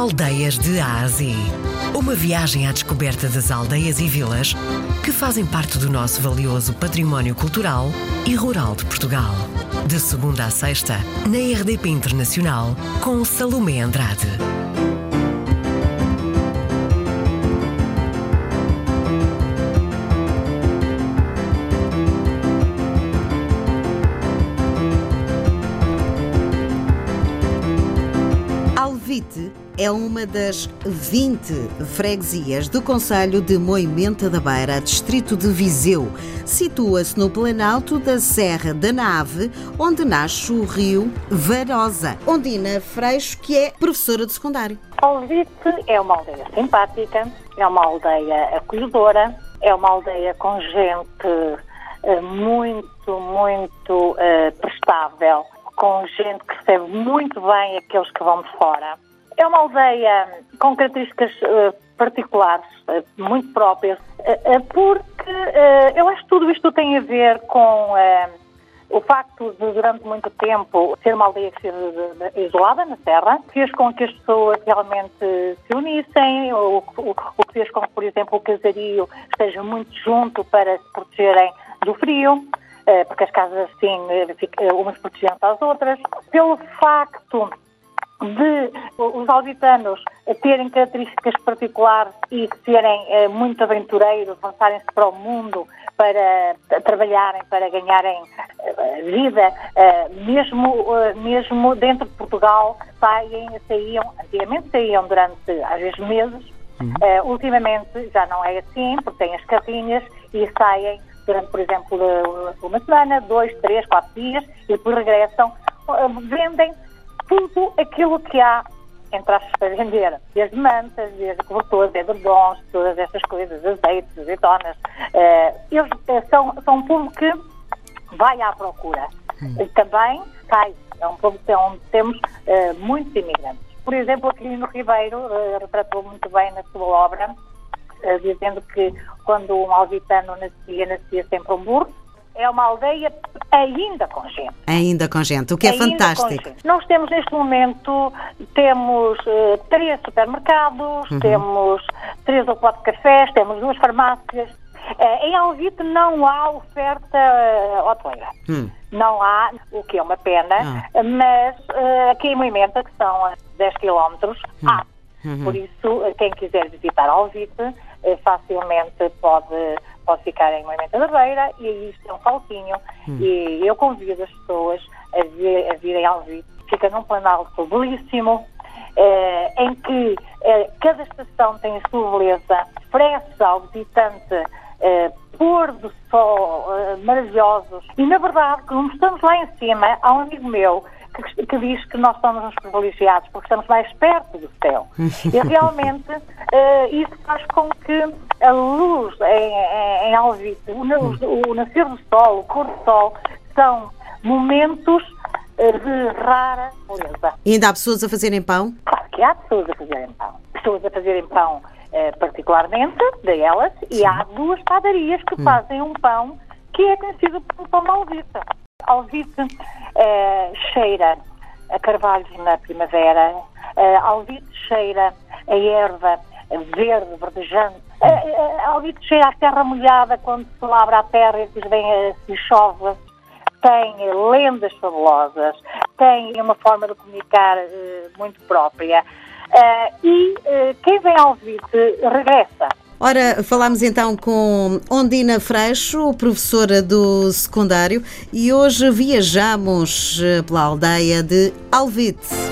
Aldeias de A a Z. Uma viagem à descoberta das aldeias e vilas que fazem parte do nosso valioso património cultural e rural de Portugal. De segunda a sexta, na RDP Internacional, com Salomé Andrade. Alvite é uma das 20 freguesias do Conselho de Moimenta da Beira, distrito de Viseu. Situa-se no planalto da Serra da Nave, onde nasce o rio Varosa. Ondina Freixo, que é professora de secundário. Alvite é uma aldeia simpática, é uma aldeia acolhedora, é uma aldeia com gente eh, muito, muito eh, prestável, com gente que recebe muito bem aqueles que vão de fora. É uma aldeia com características eh, particulares, eh, muito próprias, eh, porque eu acho que tudo isto tem a ver com o facto de, durante muito tempo, ser uma aldeia de- isolada na Serra, fez com que as pessoas realmente se unissem, o, o- o que fez com que, por exemplo, o casario esteja muito junto para se protegerem do frio, porque as casas, assim, umas protegiam-se às outras. Pelo facto de os auditanos terem características particulares e serem eh, muito aventureiros, lançarem-se para o mundo para trabalharem, para ganharem eh, vida, eh, mesmo, eh, mesmo dentro de Portugal, saem, saíam, antigamente saíam durante às vezes meses, eh, ultimamente já não é assim, porque têm as carrinhas e saem durante, por exemplo, eh, uma semana, dois, três, quatro dias e depois regressam, vendem tudo aquilo que há entre aspas para vender, desde mantas, desde cobertores, edredons, todas essas coisas, azeites, azeitonas. Eh, eles eh, são, são um povo que vai à procura. Eh, Também cai. É um povo que- onde temos eh, muitos imigrantes. Por exemplo, aqui no Ribeiro, eh, retratou muito bem na sua obra, eh, dizendo que quando um alvitano nascia, nascia sempre um burro. É uma aldeia ainda com gente. Ainda com gente, o que é Ainda fantástico. Nós temos neste momento temos eh, três supermercados, Uhum. temos três ou quatro cafés, temos duas farmácias. Eh, em Alvite não há oferta eh, hoteleira. Hum. Não há, o que é uma pena, mas eh, aqui em Moimenta, que são a 10 quilómetros, há. Por isso, quem quiser visitar Alvite, facilmente pode, pode ficar em Moimenta da Beira e aí isto é um falquinho. E eu convido as pessoas a, vir, a virem ao Alvite. Fica num planalto belíssimo, eh, em que eh, cada estação tem a sua beleza, oferece ao visitante eh, pôr do sol eh, maravilhosos. E, na verdade, como estamos lá em cima, há um amigo meu que, que diz que nós somos uns privilegiados porque estamos mais perto do céu. e realmente eh, isso faz com que a luz em, em, em Alvite, o, na- o nascer do sol, o pôr do sol, são momentos eh, de rara beleza. E ainda há pessoas a fazerem pão? Claro que há pessoas a fazerem pão. Pessoas a fazerem pão eh, particularmente, delas, e há duas padarias que fazem um pão que é conhecido como pão de alvite. Alvite eh, cheira a carvalhos na primavera, eh, alvite cheira a erva verde, verdejante, eh, alvite cheira a terra molhada quando se labra a terra e se chove tem lendas fabulosas, tem uma forma de comunicar muito própria. E quem vem ao Vite regressa. Ora, falámos então com Ondina Freixo, professora do secundário, e hoje viajamos eh, pela aldeia de Alvite.